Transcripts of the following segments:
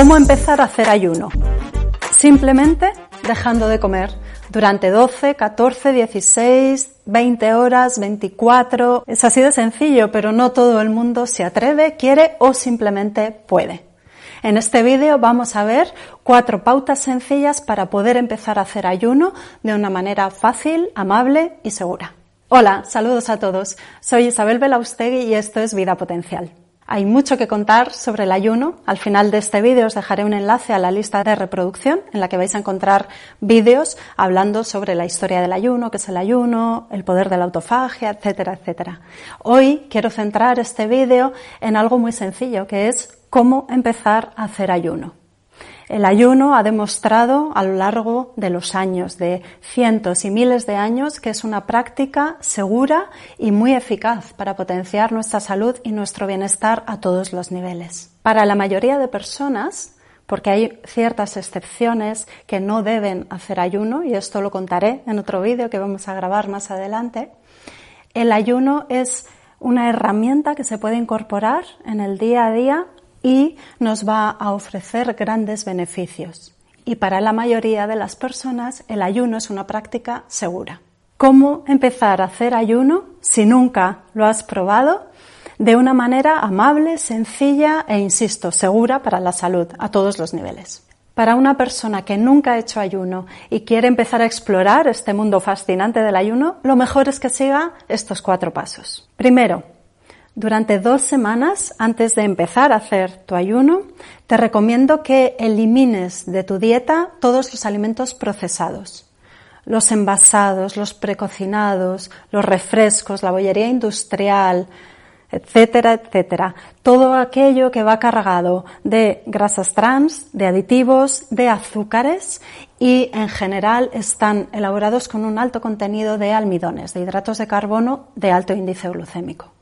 ¿Cómo empezar a hacer ayuno? Simplemente dejando de comer durante 12, 14, 16, 20 horas, 24. Es así de sencillo, pero no todo el mundo se atreve, quiere o simplemente puede. En este vídeo vamos a ver cuatro pautas sencillas para poder empezar a hacer ayuno de una manera fácil, amable y segura. Hola, saludos a todos. Soy Isabel Belaustegui y esto es Vida Potencial. Hay mucho que contar sobre el ayuno. Al final de este vídeo os dejaré un enlace a la lista de reproducción en la que vais a encontrar vídeos hablando sobre la historia del ayuno, qué es el ayuno, el poder de la autofagia, etcétera, etcétera. Hoy quiero centrar este vídeo en algo muy sencillo, que es cómo empezar a hacer ayuno. El ayuno ha demostrado a lo largo de los años, de cientos y miles de años, que es una práctica segura y muy eficaz para potenciar nuestra salud y nuestro bienestar a todos los niveles. Para la mayoría de personas, porque hay ciertas excepciones que no deben hacer ayuno, y esto lo contaré en otro vídeo que vamos a grabar más adelante, el ayuno es una herramienta que se puede incorporar en el día a día y nos va a ofrecer grandes beneficios. Y para la mayoría de las personas el ayuno es una práctica segura. ¿Cómo empezar a hacer ayuno si nunca lo has probado? De una manera amable, sencilla e, insisto, segura para la salud a todos los niveles. Para una persona que nunca ha hecho ayuno y quiere empezar a explorar este mundo fascinante del ayuno, lo mejor es que siga estos cuatro pasos. Primero, durante dos semanas antes de empezar a hacer tu ayuno, te recomiendo que elimines de tu dieta todos los alimentos procesados. Los envasados, los precocinados, los refrescos, la bollería industrial, etcétera, etcétera. Todo aquello que va cargado de grasas trans, de aditivos, de azúcares y en general están elaborados con un alto contenido de almidones, de hidratos de carbono de alto índice glucémico.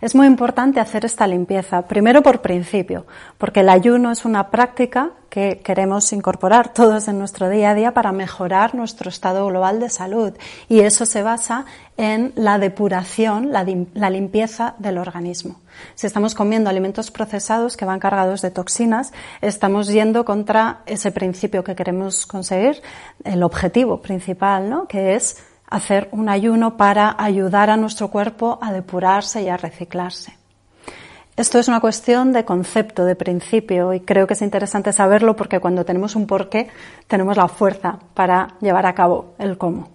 Es muy importante hacer esta limpieza, primero por principio, porque el ayuno es una práctica que queremos incorporar todos en nuestro día a día para mejorar nuestro estado global de salud. Y eso se basa en la depuración, la, la, limpieza del organismo. Si estamos comiendo alimentos procesados que van cargados de toxinas, estamos yendo contra ese principio que queremos conseguir, el objetivo principal, ¿no? que es hacer un ayuno para ayudar a nuestro cuerpo a depurarse y a reciclarse. Esto es una cuestión de concepto, de principio, y creo que es interesante saberlo porque cuando tenemos un porqué tenemos la fuerza para llevar a cabo el cómo.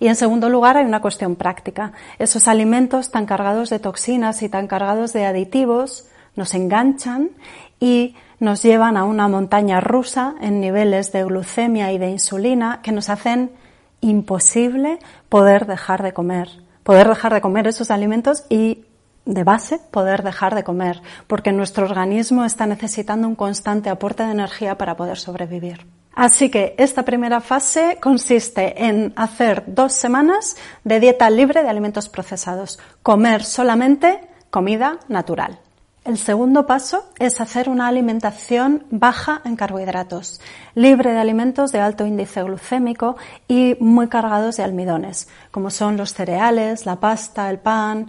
Y en segundo lugar hay una cuestión práctica. Esos alimentos tan cargados de toxinas y tan cargados de aditivos nos enganchan y nos llevan a una montaña rusa en niveles de glucemia y de insulina que nos hacen imposible poder dejar de comer, poder dejar de comer esos alimentos y de base poder dejar de comer, porque nuestro organismo está necesitando un constante aporte de energía para poder sobrevivir. Así que esta primera fase consiste en hacer dos semanas de dieta libre de alimentos procesados, comer solamente comida natural. El segundo paso es hacer una alimentación baja en carbohidratos, libre de alimentos de alto índice glucémico y muy cargados de almidones, como son los cereales, la pasta, el pan,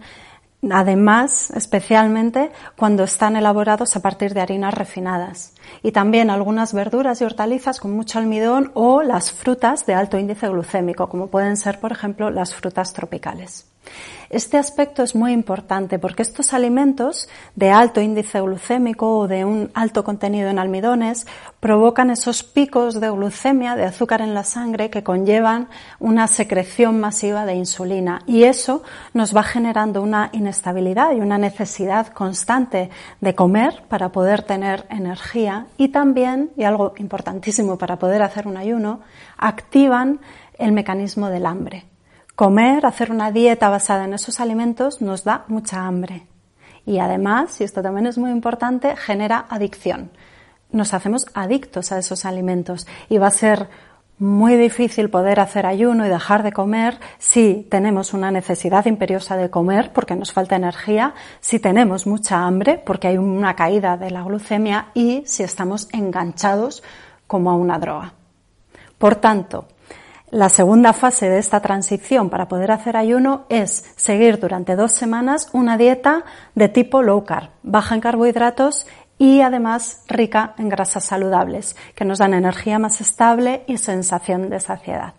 Además, especialmente cuando están elaborados a partir de harinas refinadas. Y también algunas verduras y hortalizas con mucho almidón o las frutas de alto índice glucémico, como pueden ser, por ejemplo, las frutas tropicales. Este aspecto es muy importante porque estos alimentos de alto índice glucémico o de un alto contenido en almidones provocan esos picos de glucemia, de azúcar en la sangre, que conllevan una secreción masiva de insulina y eso nos va generando una inestabilidad y una necesidad constante de comer para poder tener energía y también, y algo importantísimo para poder hacer un ayuno, activan el mecanismo del hambre. Comer, hacer una dieta basada en esos alimentos nos da mucha hambre. Y además, y esto también es muy importante, genera adicción. Nos hacemos adictos a esos alimentos y va a ser muy difícil poder hacer ayuno y dejar de comer si tenemos una necesidad imperiosa de comer porque nos falta energía, si tenemos mucha hambre porque hay una caída de la glucemia y si estamos enganchados como a una droga. Por tanto, la segunda fase de esta transición para poder hacer ayuno es seguir durante dos semanas una dieta de tipo low carb, baja en carbohidratos y además rica en grasas saludables, que nos dan energía más estable y sensación de saciedad.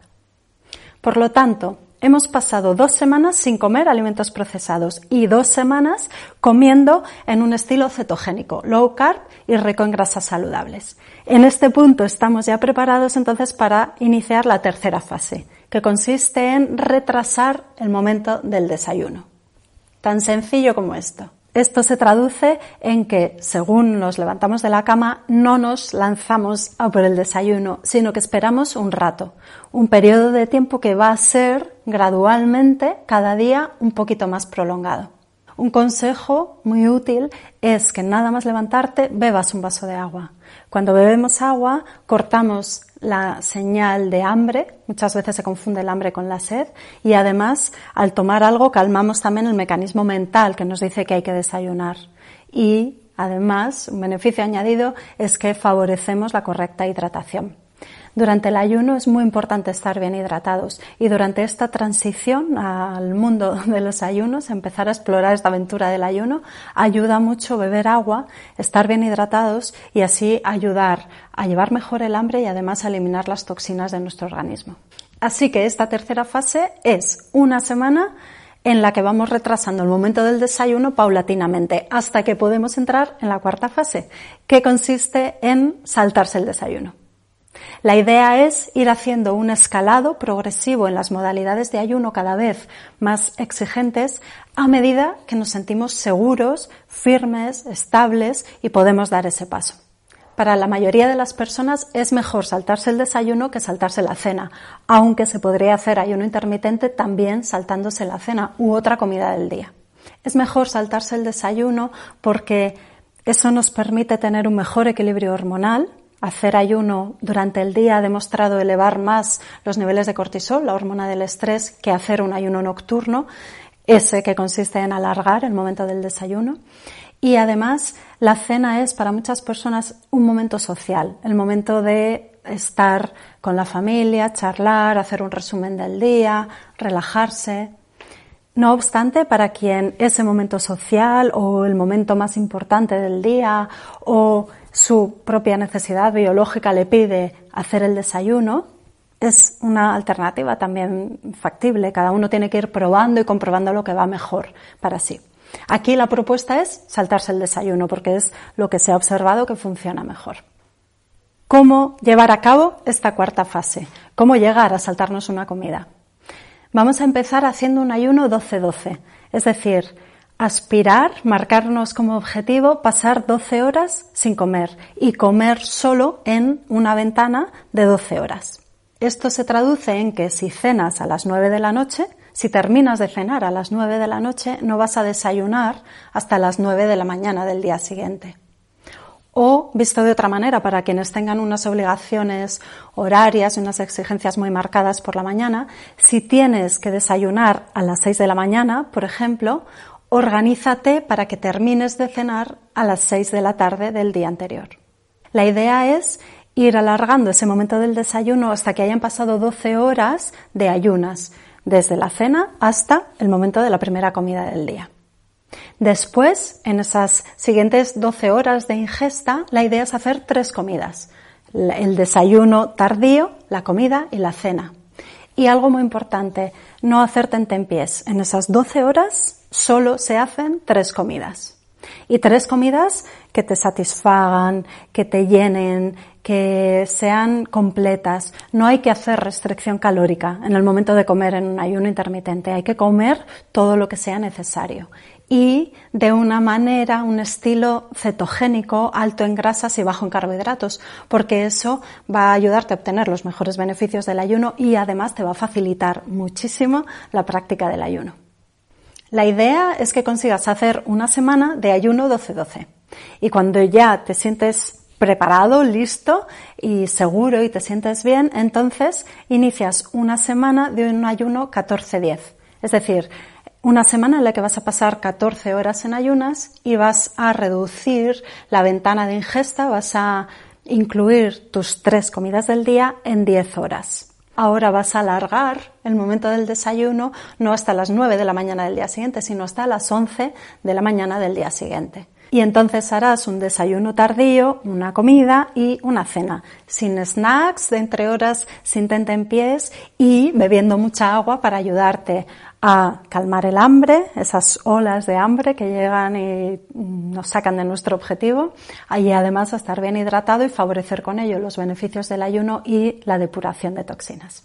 Por lo tanto, hemos pasado dos semanas sin comer alimentos procesados y dos semanas comiendo en un estilo cetogénico, low carb y rico en grasas saludables. En este punto estamos ya preparados entonces para iniciar la tercera fase, que consiste en retrasar el momento del desayuno. Tan sencillo como esto. Esto se traduce en que, según nos levantamos de la cama, no nos lanzamos a por el desayuno, sino que esperamos un rato, un periodo de tiempo que va a ser gradualmente, cada día, un poquito más prolongado. Un consejo muy útil es que nada más levantarte bebas un vaso de agua. Cuando bebemos agua cortamos la señal de hambre, muchas veces se confunde el hambre con la sed, y además al tomar algo calmamos también el mecanismo mental que nos dice que hay que desayunar. Y además, un beneficio añadido es que favorecemos la correcta hidratación. Durante el ayuno es muy importante estar bien hidratados y durante esta transición al mundo de los ayunos, empezar a explorar esta aventura del ayuno, ayuda mucho beber agua, estar bien hidratados y así ayudar a llevar mejor el hambre y además a eliminar las toxinas de nuestro organismo. Así que esta tercera fase es una semana en la que vamos retrasando el momento del desayuno paulatinamente hasta que podemos entrar en la cuarta fase, que consiste en saltarse el desayuno. La idea es ir haciendo un escalado progresivo en las modalidades de ayuno cada vez más exigentes a medida que nos sentimos seguros, firmes, estables y podemos dar ese paso. Para la mayoría de las personas es mejor saltarse el desayuno que saltarse la cena, aunque se podría hacer ayuno intermitente también saltándose la cena u otra comida del día. Es mejor saltarse el desayuno porque eso nos permite tener un mejor equilibrio hormonal, Hacer ayuno durante el día ha demostrado elevar más los niveles de cortisol, la hormona del estrés, que hacer un ayuno nocturno, ese que consiste en alargar el momento del desayuno. Y además, la cena es para muchas personas un momento social, el momento de estar con la familia, charlar, hacer un resumen del día, relajarse. No obstante, para quien ese momento social o el momento más importante del día o su propia necesidad biológica le pide hacer el desayuno, es una alternativa también factible. Cada uno tiene que ir probando y comprobando lo que va mejor para sí. Aquí la propuesta es saltarse el desayuno porque es lo que se ha observado que funciona mejor. ¿Cómo llevar a cabo esta cuarta fase? ¿Cómo llegar a saltarnos una comida? Vamos a empezar haciendo un ayuno 12-12, es decir, aspirar, marcarnos como objetivo pasar 12 horas sin comer y comer solo en una ventana de 12 horas. Esto se traduce en que si cenas a las 9 de la noche, si terminas de cenar a las 9 de la noche, no vas a desayunar hasta las 9 de la mañana del día siguiente. O, visto de otra manera, para quienes tengan unas obligaciones horarias y unas exigencias muy marcadas por la mañana, si tienes que desayunar a las 6 de la mañana, por ejemplo, organízate para que termines de cenar a las 6 de la tarde del día anterior. La idea es ir alargando ese momento del desayuno hasta que hayan pasado 12 horas de ayunas, desde la cena hasta el momento de la primera comida del día. Después, en esas siguientes 12 horas de ingesta, la idea es hacer tres comidas. El desayuno tardío, la comida y la cena. Y algo muy importante, no hacer tentempiés. En esas 12 horas solo se hacen tres comidas. Y tres comidas que te satisfagan, que te llenen, que sean completas. No hay que hacer restricción calórica en el momento de comer en un ayuno intermitente. Hay que comer todo lo que sea necesario. Y de una manera, un estilo cetogénico, alto en grasas y bajo en carbohidratos, porque eso va a ayudarte a obtener los mejores beneficios del ayuno y además te va a facilitar muchísimo la práctica del ayuno. La idea es que consigas hacer una semana de ayuno 12-12. Y cuando ya te sientes preparado, listo y seguro y te sientes bien, entonces inicias una semana de un ayuno 14-10. Es decir, una semana en la que vas a pasar 14 horas en ayunas y vas a reducir la ventana de ingesta, vas a incluir tus tres comidas del día en 10 horas ahora vas a alargar el momento del desayuno no hasta las 9 de la mañana del día siguiente, sino hasta las 11 de la mañana del día siguiente. Y entonces harás un desayuno tardío, una comida y una cena, sin snacks, de entre horas, sin tentempiés y bebiendo mucha agua para ayudarte a calmar el hambre, esas olas de hambre que llegan y nos sacan de nuestro objetivo, y además a estar bien hidratado y favorecer con ello los beneficios del ayuno y la depuración de toxinas.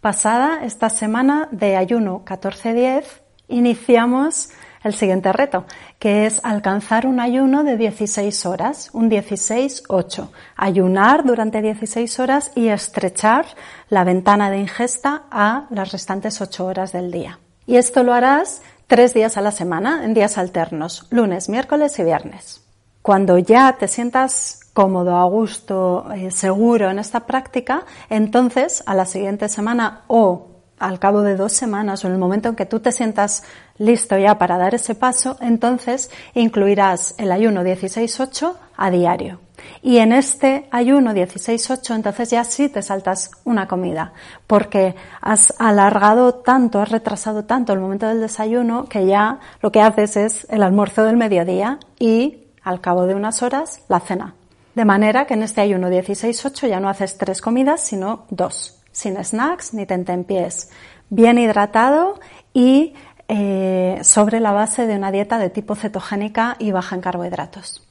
Pasada esta semana de ayuno 14-10, iniciamos el siguiente reto, que es alcanzar un ayuno de 16 horas, un 16-8. Ayunar durante 16 horas y estrechar la ventana de ingesta a las restantes 8 horas del día. Y esto lo harás tres días a la semana, en días alternos, lunes, miércoles y viernes. Cuando ya te sientas cómodo, a gusto, eh, seguro en esta práctica, entonces a la siguiente semana o al cabo de dos semanas o en el momento en que tú te sientas listo ya para dar ese paso, entonces incluirás el ayuno 16-8 a diario. Y en este ayuno 16-8, entonces ya sí te saltas una comida, porque has alargado tanto, has retrasado tanto el momento del desayuno que ya lo que haces es el almuerzo del mediodía y al cabo de unas horas la cena. De manera que en este ayuno 16-8 ya no haces tres comidas, sino dos, sin snacks ni tentempiés, bien hidratado y eh, sobre la base de una dieta de tipo cetogénica y baja en carbohidratos.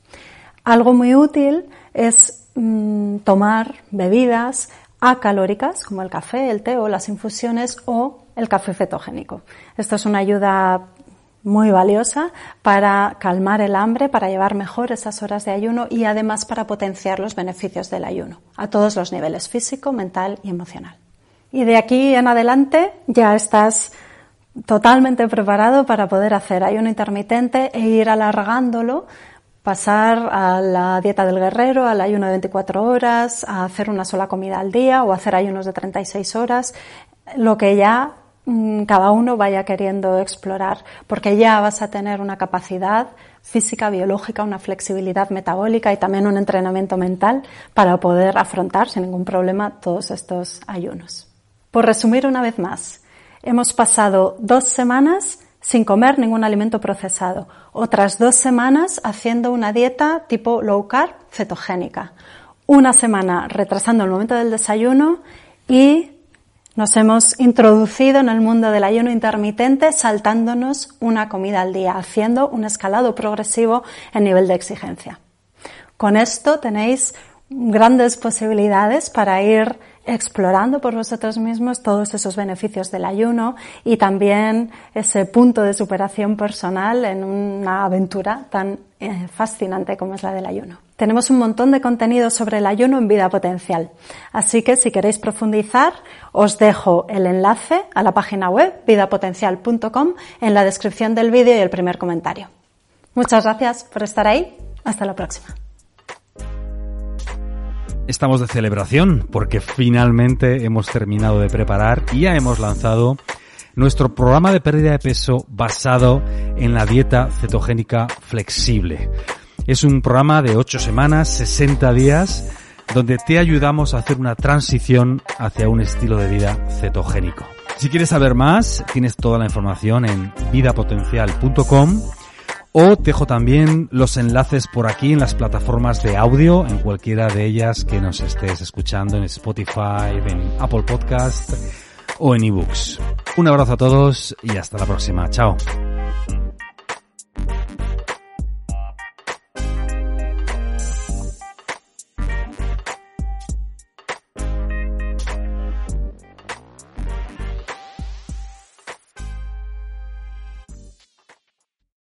Algo muy útil es mm, tomar bebidas acalóricas como el café, el té o las infusiones o el café cetogénico. Esto es una ayuda muy valiosa para calmar el hambre, para llevar mejor esas horas de ayuno y además para potenciar los beneficios del ayuno a todos los niveles físico, mental y emocional. Y de aquí en adelante ya estás totalmente preparado para poder hacer ayuno intermitente e ir alargándolo pasar a la dieta del guerrero, al ayuno de 24 horas, a hacer una sola comida al día o hacer ayunos de 36 horas, lo que ya mm, cada uno vaya queriendo explorar, porque ya vas a tener una capacidad física, biológica, una flexibilidad metabólica y también un entrenamiento mental para poder afrontar sin ningún problema todos estos ayunos. Por resumir una vez más, hemos pasado dos semanas sin comer ningún alimento procesado. Otras dos semanas haciendo una dieta tipo low carb cetogénica. Una semana retrasando el momento del desayuno y nos hemos introducido en el mundo del ayuno intermitente saltándonos una comida al día, haciendo un escalado progresivo en nivel de exigencia. Con esto tenéis grandes posibilidades para ir explorando por vosotros mismos todos esos beneficios del ayuno y también ese punto de superación personal en una aventura tan eh, fascinante como es la del ayuno. Tenemos un montón de contenido sobre el ayuno en vida potencial, así que si queréis profundizar os dejo el enlace a la página web vidapotencial.com en la descripción del vídeo y el primer comentario. Muchas gracias por estar ahí. Hasta la próxima. Estamos de celebración porque finalmente hemos terminado de preparar y ya hemos lanzado nuestro programa de pérdida de peso basado en la dieta cetogénica flexible. Es un programa de 8 semanas, 60 días, donde te ayudamos a hacer una transición hacia un estilo de vida cetogénico. Si quieres saber más, tienes toda la información en vidapotencial.com o dejo también los enlaces por aquí en las plataformas de audio, en cualquiera de ellas que nos estés escuchando, en Spotify, en Apple Podcast o en ebooks. Un abrazo a todos y hasta la próxima. Chao.